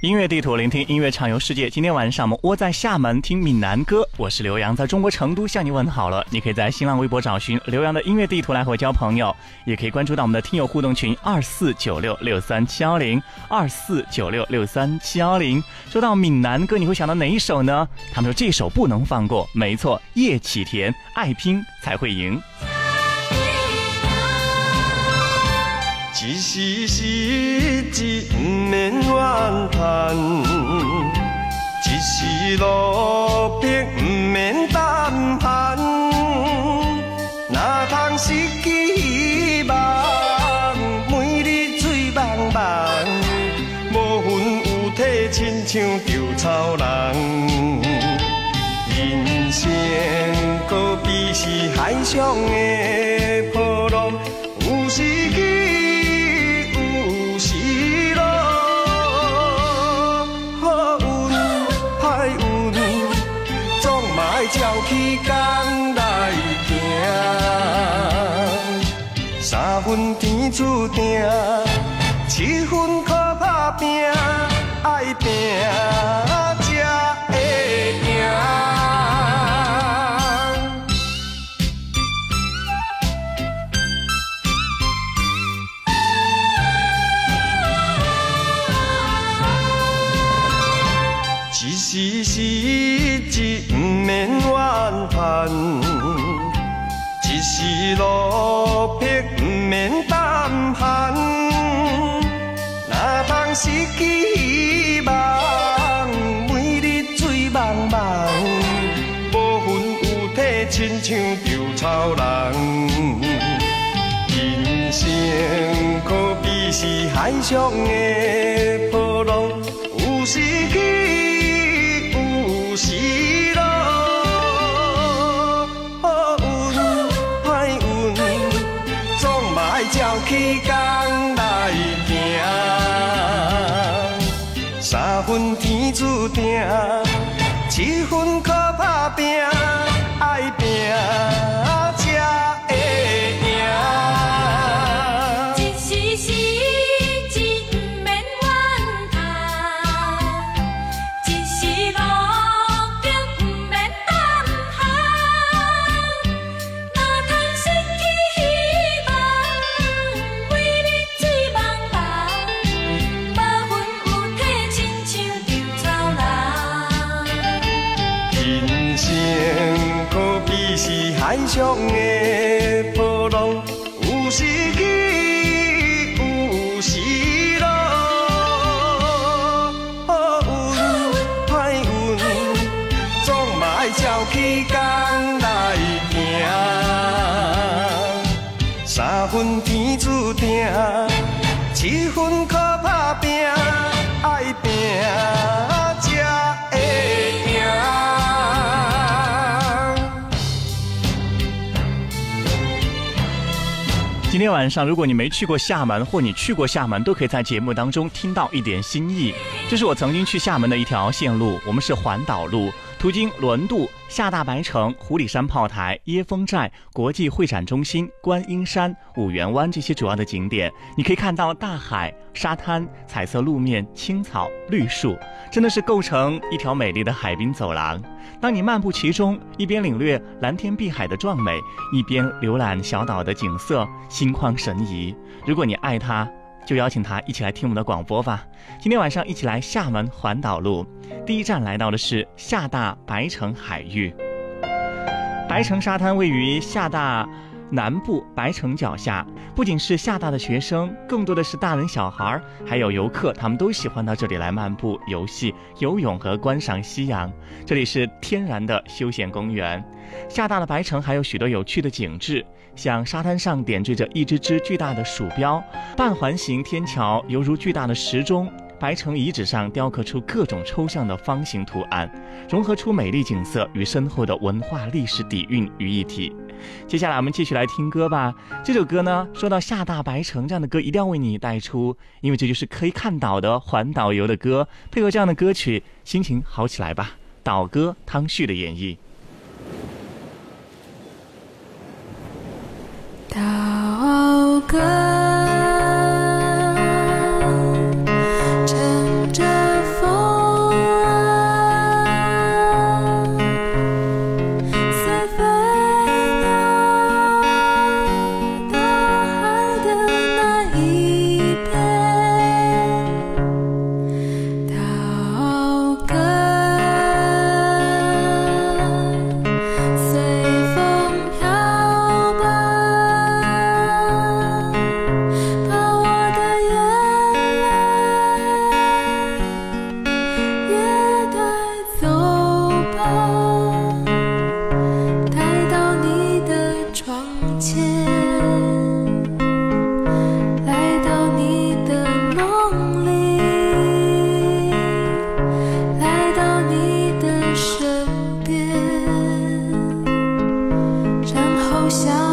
音乐地图，聆听音乐畅游世界。今天晚上我们窝在厦门听闽南歌，我是刘洋，在中国成都向你问好了。你可以在新浪微博找寻刘洋的音乐地图来和我交朋友，也可以关注到我们的听友互动群二四九六六三七幺零二四九六六三七幺零。说到闽南歌，你会想到哪一首呢？他们说这首不能放过，没错，叶启田，爱拼才会赢。一时失志，不免怨叹；一时落魄，不免胆寒。哪通失去希望？每日醉茫茫，无魂有体，亲像稻草人。人生可比是海上的波浪，分天注定，七分靠打拼，爱拼。是海上的晚上，如果你没去过厦门，或你去过厦门，都可以在节目当中听到一点心意。这是我曾经去厦门的一条线路，我们是环岛路。途经轮渡、厦大白城、湖里山炮台、椰风寨、国际会展中心、观音山、五缘湾这些主要的景点，你可以看到大海、沙滩、彩色路面、青草、绿树，真的是构成一条美丽的海滨走廊。当你漫步其中，一边领略蓝天碧海的壮美，一边浏览小岛的景色，心旷神怡。如果你爱它。就邀请他一起来听我们的广播吧。今天晚上一起来厦门环岛路，第一站来到的是厦大白城海域。白城沙滩位于厦大。南部白城脚下，不仅是厦大的学生，更多的是大人小孩，还有游客，他们都喜欢到这里来漫步、游戏、游泳和观赏夕阳。这里是天然的休闲公园。厦大的白城还有许多有趣的景致，像沙滩上点缀着一只只巨大的鼠标，半环形天桥犹如巨大的时钟。白城遗址上雕刻出各种抽象的方形图案，融合出美丽景色与深厚的文化历史底蕴于一体。接下来我们继续来听歌吧。这首歌呢，说到厦大白城这样的歌，一定要为你带出，因为这就是可以看岛的环岛游的歌。配合这样的歌曲，心情好起来吧。岛歌汤旭的演绎。岛歌。想。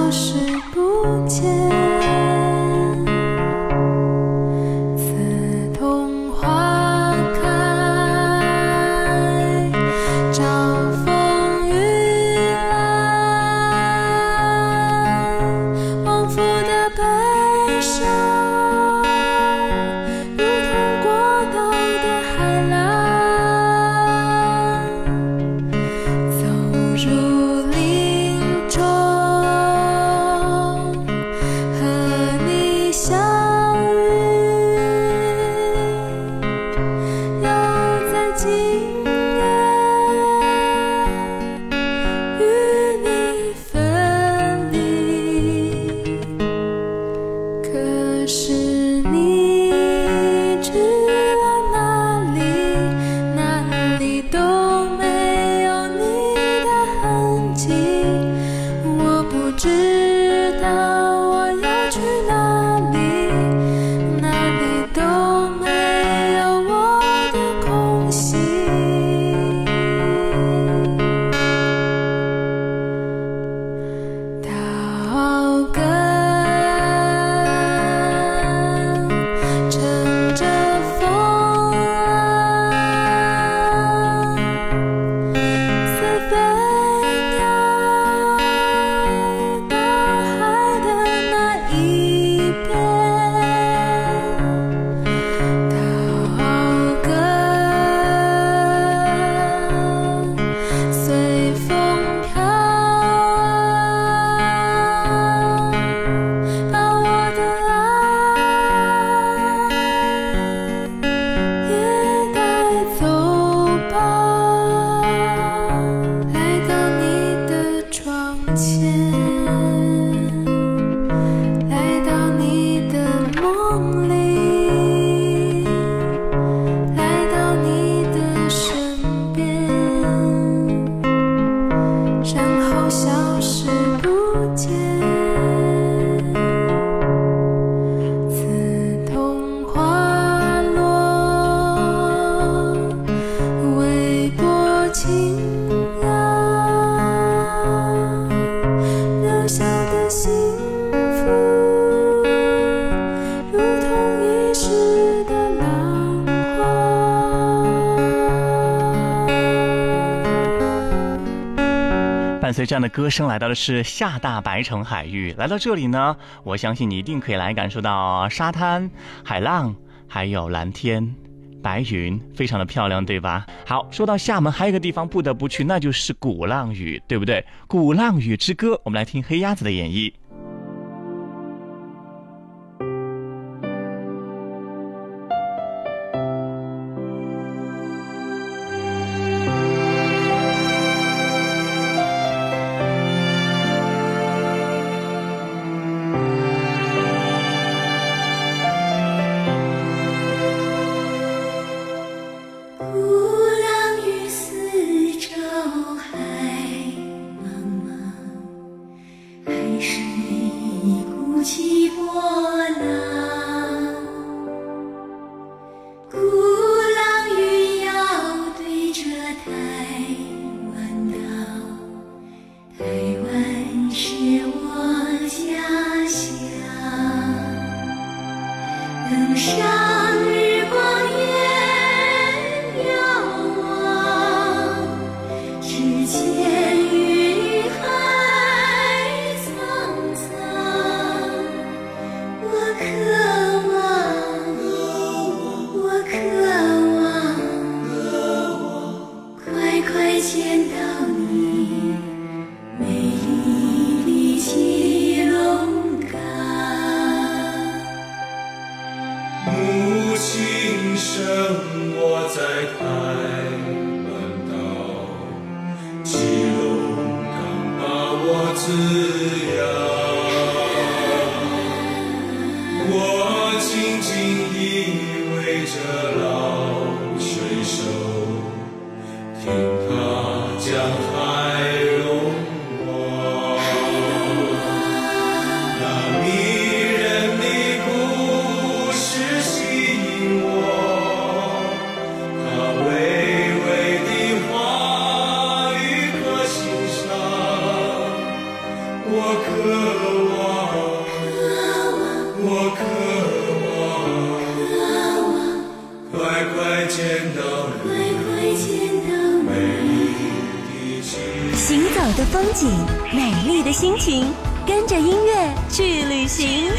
这样的歌声来到的是厦大白城海域。来到这里呢，我相信你一定可以来感受到沙滩、海浪，还有蓝天、白云，非常的漂亮，对吧？好，说到厦门，还有一个地方不得不去，那就是鼓浪屿，对不对？鼓浪屿之歌，我们来听黑鸭子的演绎。谁不喜欢听他讲他风景，美丽的心情，跟着音乐去旅行。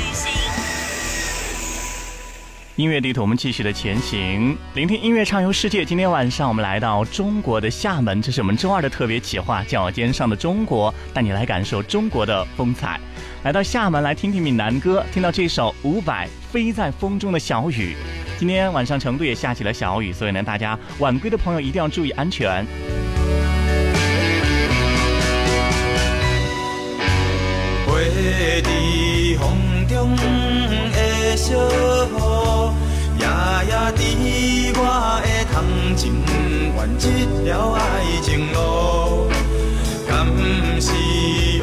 音乐地图，我们继续的前行，聆听音乐畅游世界。今天晚上我们来到中国的厦门，这是我们周二的特别企划《脚尖上的中国》，带你来感受中国的风采。来到厦门，来听听闽南歌，听到这首伍佰《飞在风中的小雨》。今天晚上成都也下起了小雨，所以呢，大家晚归的朋友一定要注意安全。飞在风中的小雨，夜夜伫我的窗前，完一条爱情路。敢是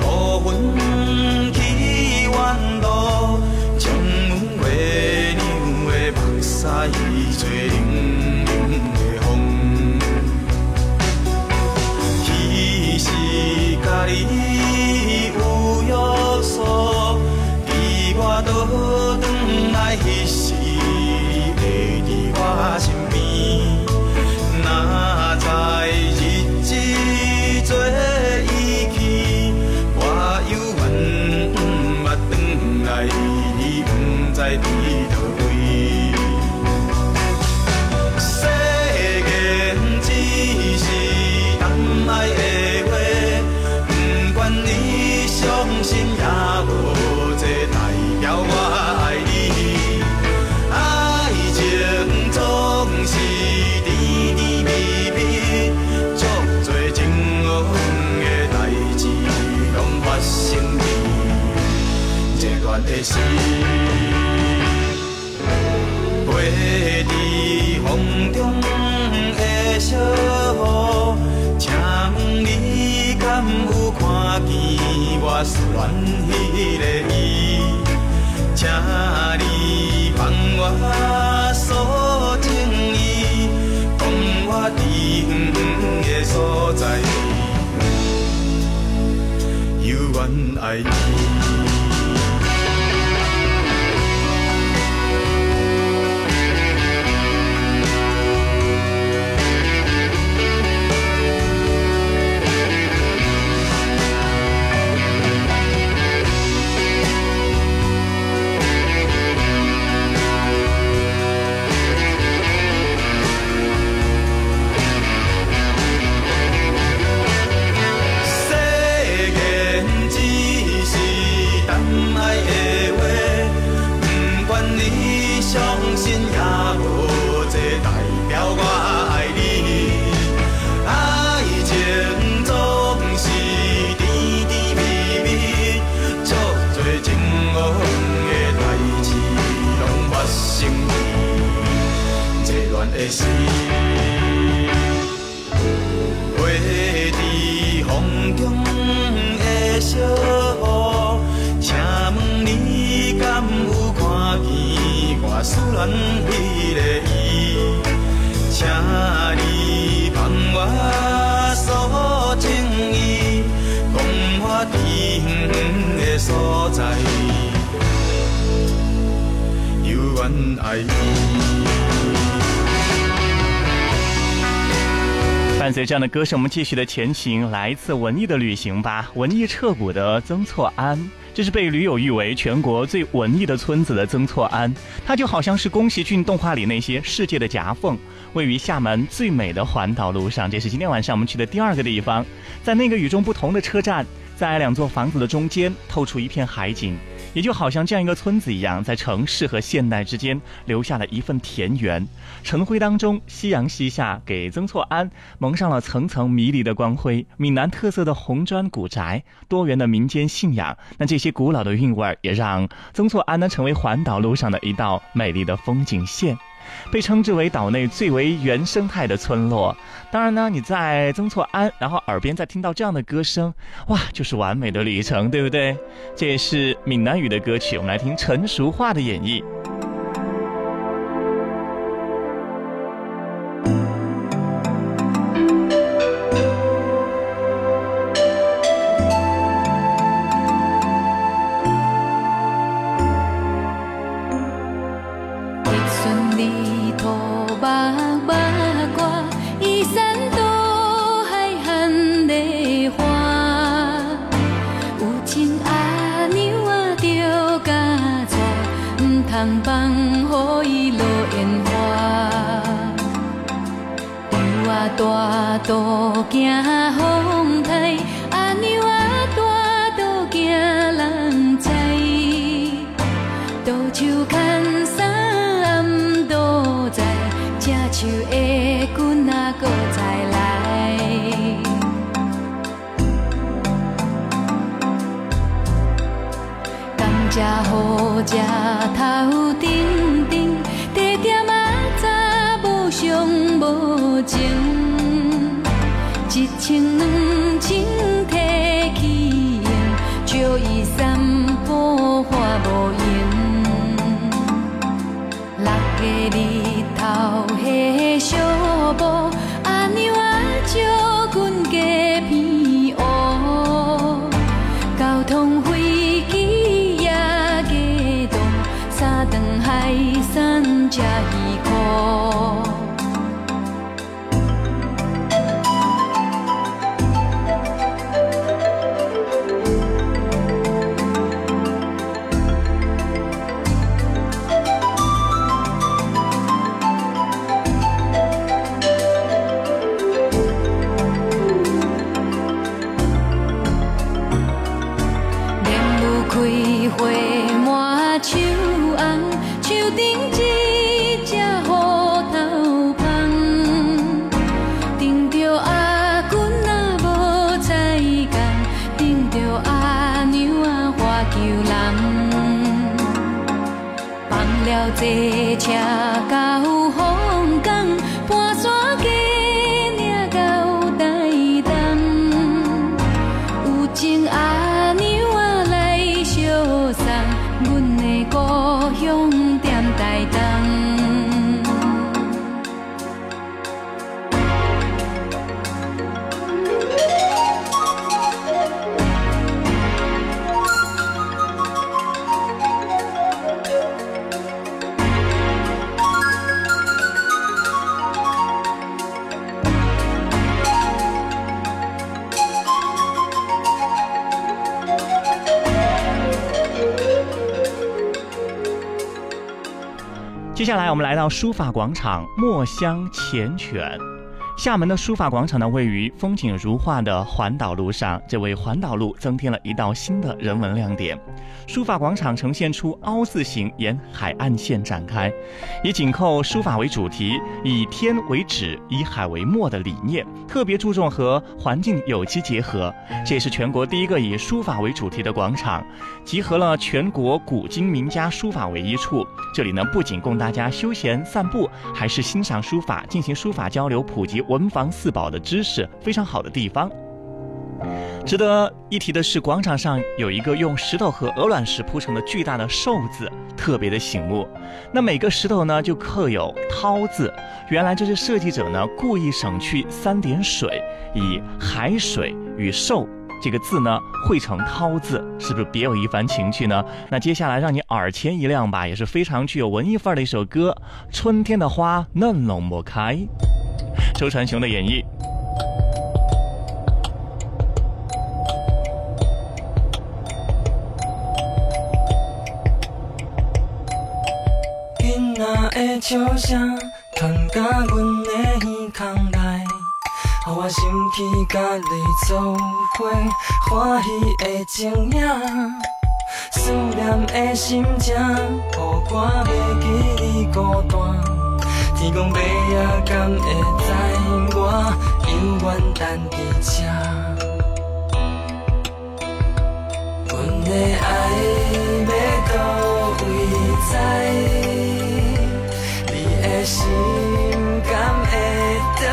乌云去远路，将阮月亮的目屎的心，飞在风中的小雨，请问你敢有看见我思恋迄个伊？请你帮我诉情意，讲我伫远远的所在，犹原爱你。伴随这样的歌声，我们继续的前行，来一次文艺的旅行吧。文艺彻骨的曾厝垵，这是被驴友誉为全国最文艺的村子的曾厝垵，它就好像是宫崎骏动画里那些世界的夹缝，位于厦门最美的环岛路上。这是今天晚上我们去的第二个地方，在那个与众不同的车站，在两座房子的中间，透出一片海景。也就好像这样一个村子一样，在城市和现代之间留下了一份田园。晨辉当中，夕阳西下，给曾厝垵蒙上了层层迷离的光辉。闽南特色的红砖古宅，多元的民间信仰，那这些古老的韵味儿，也让曾厝垵呢成为环岛路上的一道美丽的风景线。被称之为岛内最为原生态的村落。当然呢，你在曾厝垵，然后耳边再听到这样的歌声，哇，就是完美的旅程，对不对？这也是闽南语的歌曲，我们来听陈淑桦的演绎。下来，我们来到书法广场墨香缱绻。厦门的书法广场呢，位于风景如画的环岛路上，这为环岛路增添了一道新的人文亮点。书法广场呈现出凹字形沿海岸线展开，以紧扣书法为主题，以天为纸，以海为墨的理念，特别注重和环境有机结合。这也是全国第一个以书法为主题的广场，集合了全国古今名家书法为一处。这里呢，不仅供大家休闲散步，还是欣赏书法、进行书法交流、普及文房四宝的知识非常好的地方。值得一提的是，广场上有一个用石头和鹅卵石铺成的巨大的“寿”字，特别的醒目。那每个石头呢，就刻有“涛”字。原来这是设计者呢故意省去三点水，以海水与“寿”这个字呢绘成“涛”字，是不是别有一番情趣呢？那接下来让你耳前一亮吧，也是非常具有文艺范儿的一首歌，《春天的花嫩拢莫开》，周传雄的演绎。的笑声传到阮的耳孔内，予我想起甲你做伙欢喜的情影，思念的心情，予我袂记你孤单。天公伯啊敢会知我永远等伫这？阮的爱要倒位在？心敢会等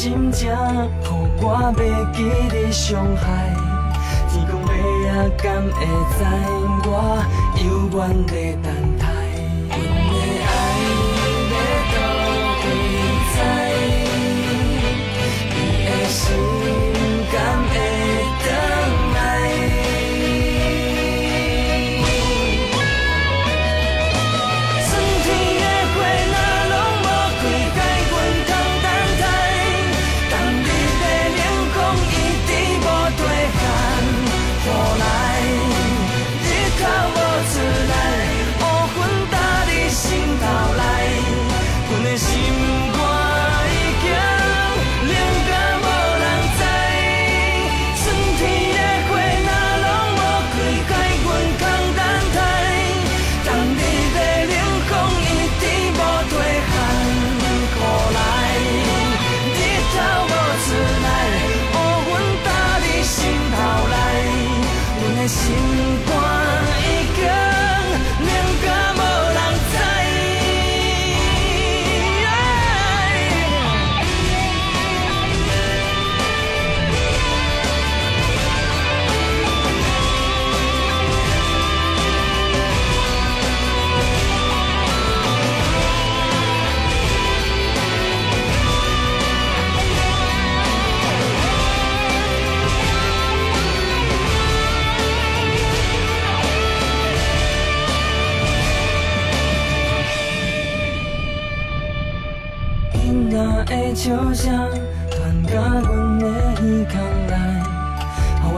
心情，予我袂记你伤害。天公伯啊敢会知我犹原在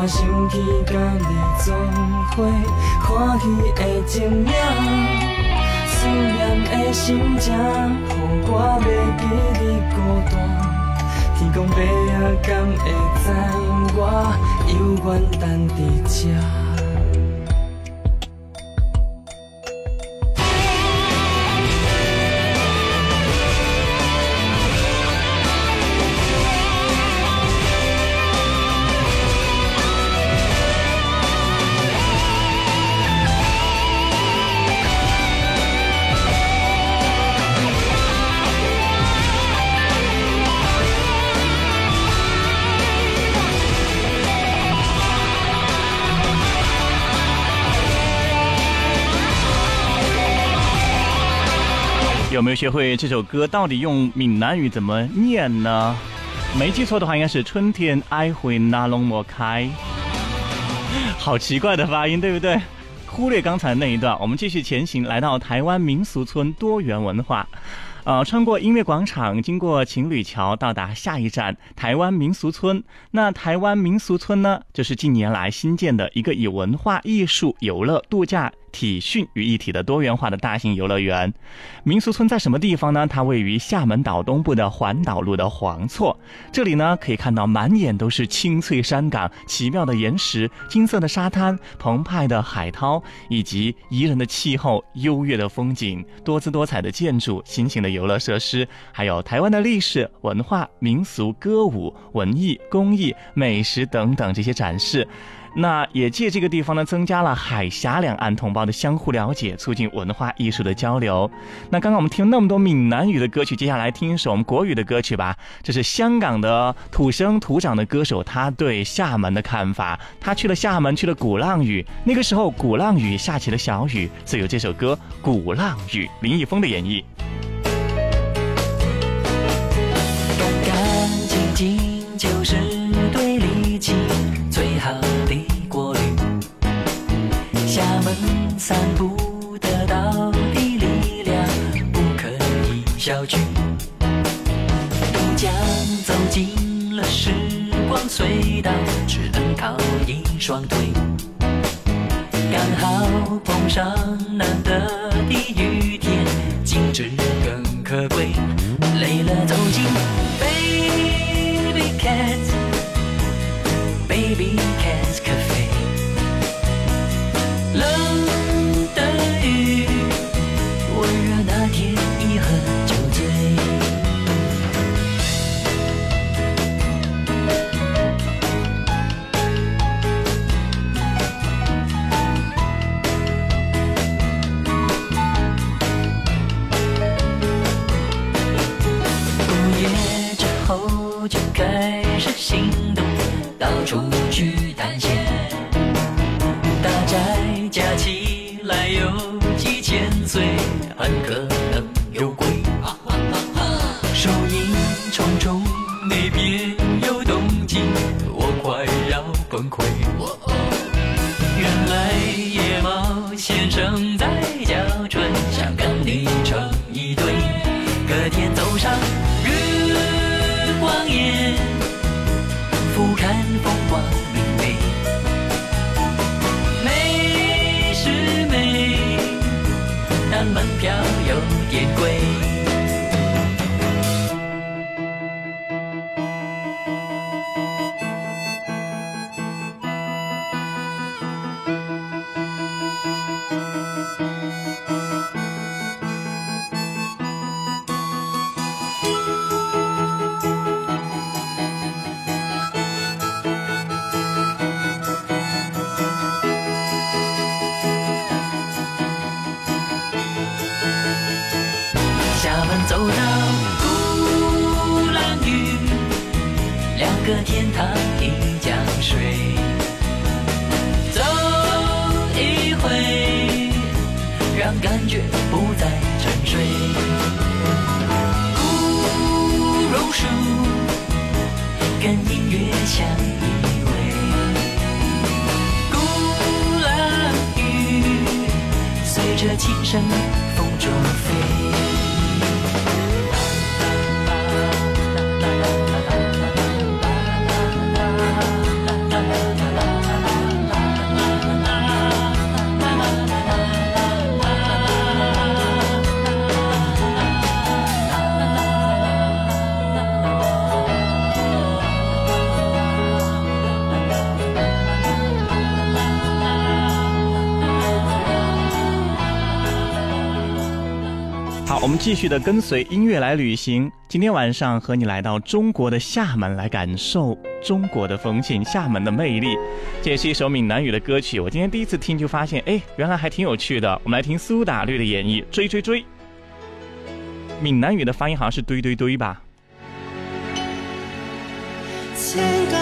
我想起甲你做伙欢喜的情景，思念的心情，予我袂记你孤单。天公伯爷敢会知我犹原等伫这？有没有学会这首歌到底用闽南语怎么念呢？没记错的话，应该是春天爱会那龙莫开。好奇怪的发音，对不对？忽略刚才那一段，我们继续前行，来到台湾民俗村多元文化。呃，穿过音乐广场，经过情侣桥，到达下一站台湾民俗村。那台湾民俗村呢，就是近年来新建的一个以文化艺术、游乐、度假。体训于一体的多元化的大型游乐园，民俗村在什么地方呢？它位于厦门岛东部的环岛路的黄厝。这里呢，可以看到满眼都是青翠山岗、奇妙的岩石、金色的沙滩、澎湃的海涛，以及宜人的气候、优越的风景、多姿多彩的建筑、新型的游乐设施，还有台湾的历史文化、民俗歌舞、文艺、工艺、美食等等这些展示。那也借这个地方呢，增加了海峡两岸同胞的相互了解，促进文化艺术的交流。那刚刚我们听那么多闽南语的歌曲，接下来听一首我们国语的歌曲吧。这是香港的土生土长的歌手，他对厦门的看法。他去了厦门，去了鼓浪屿，那个时候鼓浪屿下起了小雨，所以有这首歌《鼓浪屿》，林一峰的演绎。干干净净就是我们散步得到的力量不可以小觑。渡江走进了时光隧道，只能靠一双腿。刚好碰上难得的雨天，景致更可贵。累了走进 Baby Cat 快要崩溃。琴声。们继续的跟随音乐来旅行。今天晚上和你来到中国的厦门，来感受中国的风情、厦门的魅力。这也是一首闽南语的歌曲，我今天第一次听就发现，哎，原来还挺有趣的。我们来听苏打绿的演绎，《追追追》。闽南语的发音好像是“堆堆堆”吧？千，里，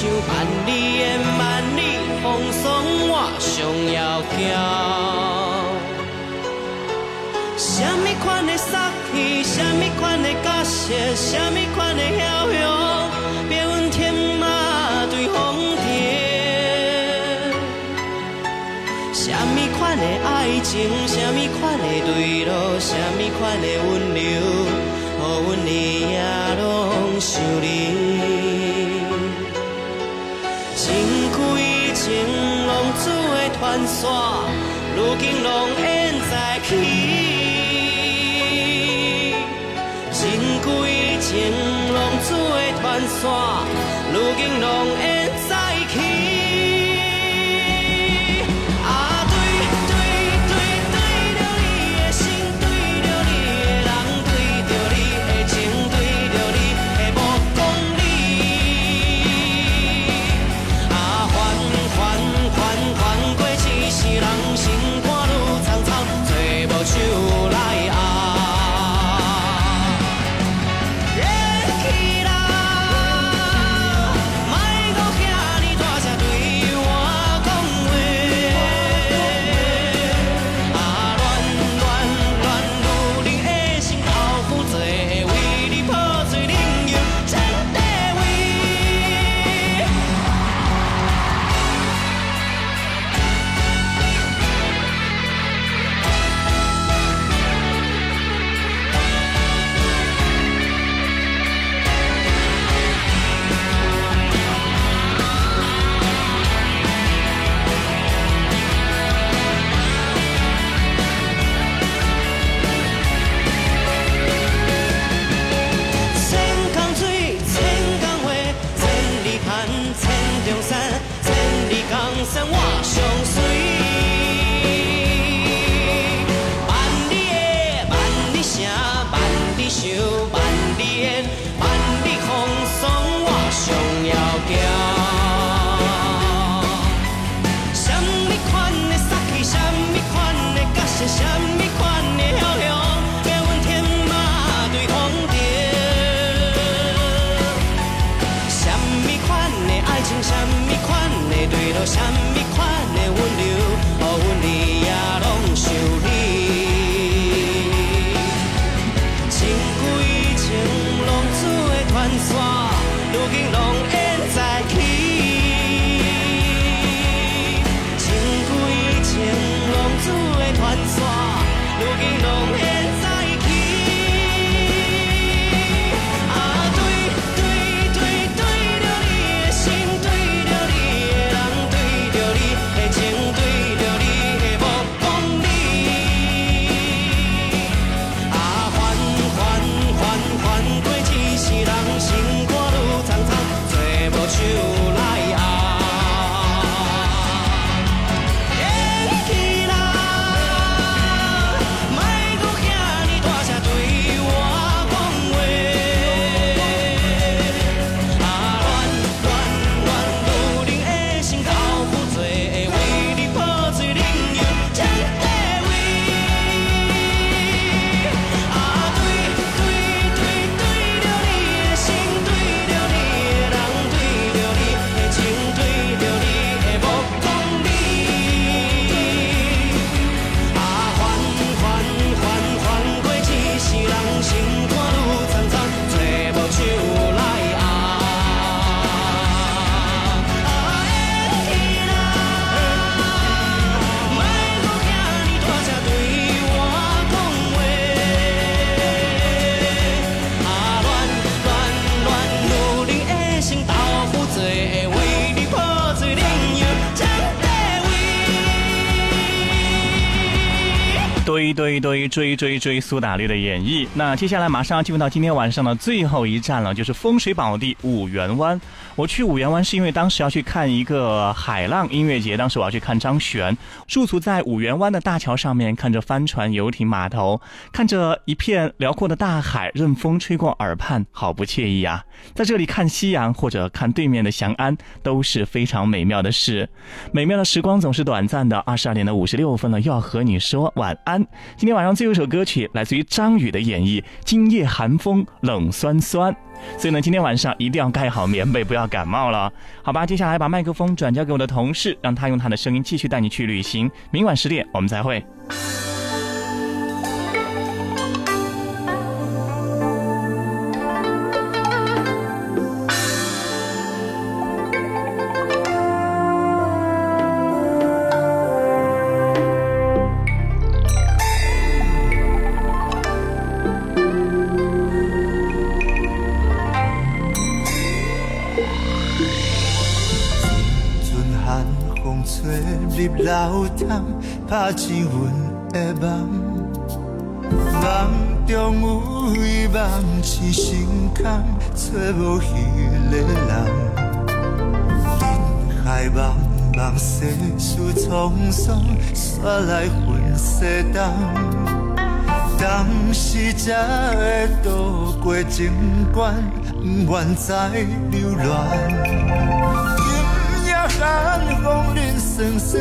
想万里的万里风霜，我上要骄。什么款的杀气，什么款的角色，什么款的骁勇，别问天马对风蝶。什么款的爱情，什么款的对路，什么款的温柔，予阮日夜拢想你。的传说，如今拢演在起。情归情，浪子的传说，如今拢一堆，追追追，苏打绿的演绎。那接下来马上要进入到今天晚上的最后一站了，就是风水宝地五缘湾。我去五缘湾是因为当时要去看一个海浪音乐节，当时我要去看张悬，驻足在五缘湾的大桥上面，看着帆船、游艇、码头，看着一片辽阔的大海，任风吹过耳畔，好不惬意啊！在这里看夕阳或者看对面的翔安，都是非常美妙的事。美妙的时光总是短暂的，二十二点的五十六分了，又要和你说晚安。今天晚上最后一首歌曲来自于张宇的演绎，《今夜寒风冷酸酸》。所以呢，今天晚上一定要盖好棉被，不要感冒了，好吧？接下来把麦克风转交给我的同事，让他用他的声音继续带你去旅行。明晚十点我们再会。流淌，拍醒阮的梦，梦中有伊梦痴心空，找无彼个人。人海茫茫，世事沧桑，煞来分西东。当时才会渡过情关，不愿再流浪。寒风冷霜霜，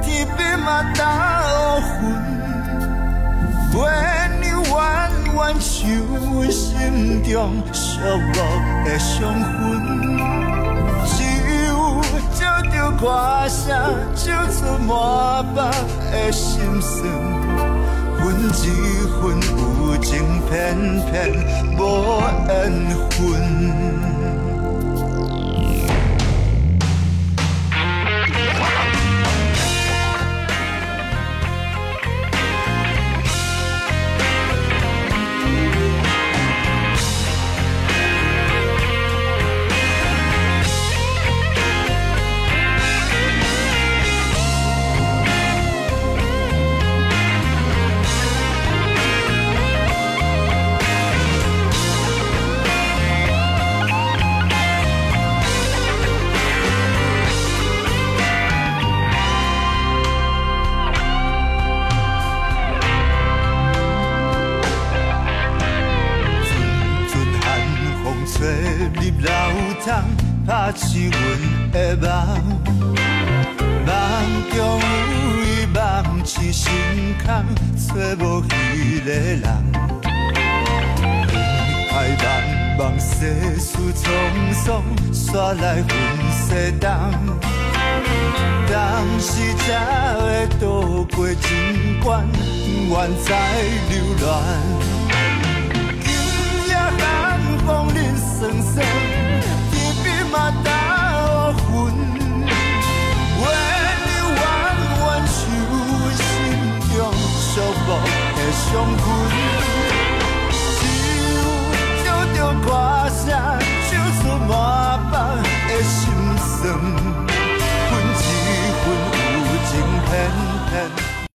天边嘛打乌云，月亮弯弯像阮心中寂寞的伤痕。酒照着歌声，唱出满腹的心酸，阮一份有情，偏偏无缘分。我来分西东。当时才会渡过情关，不愿再流浪。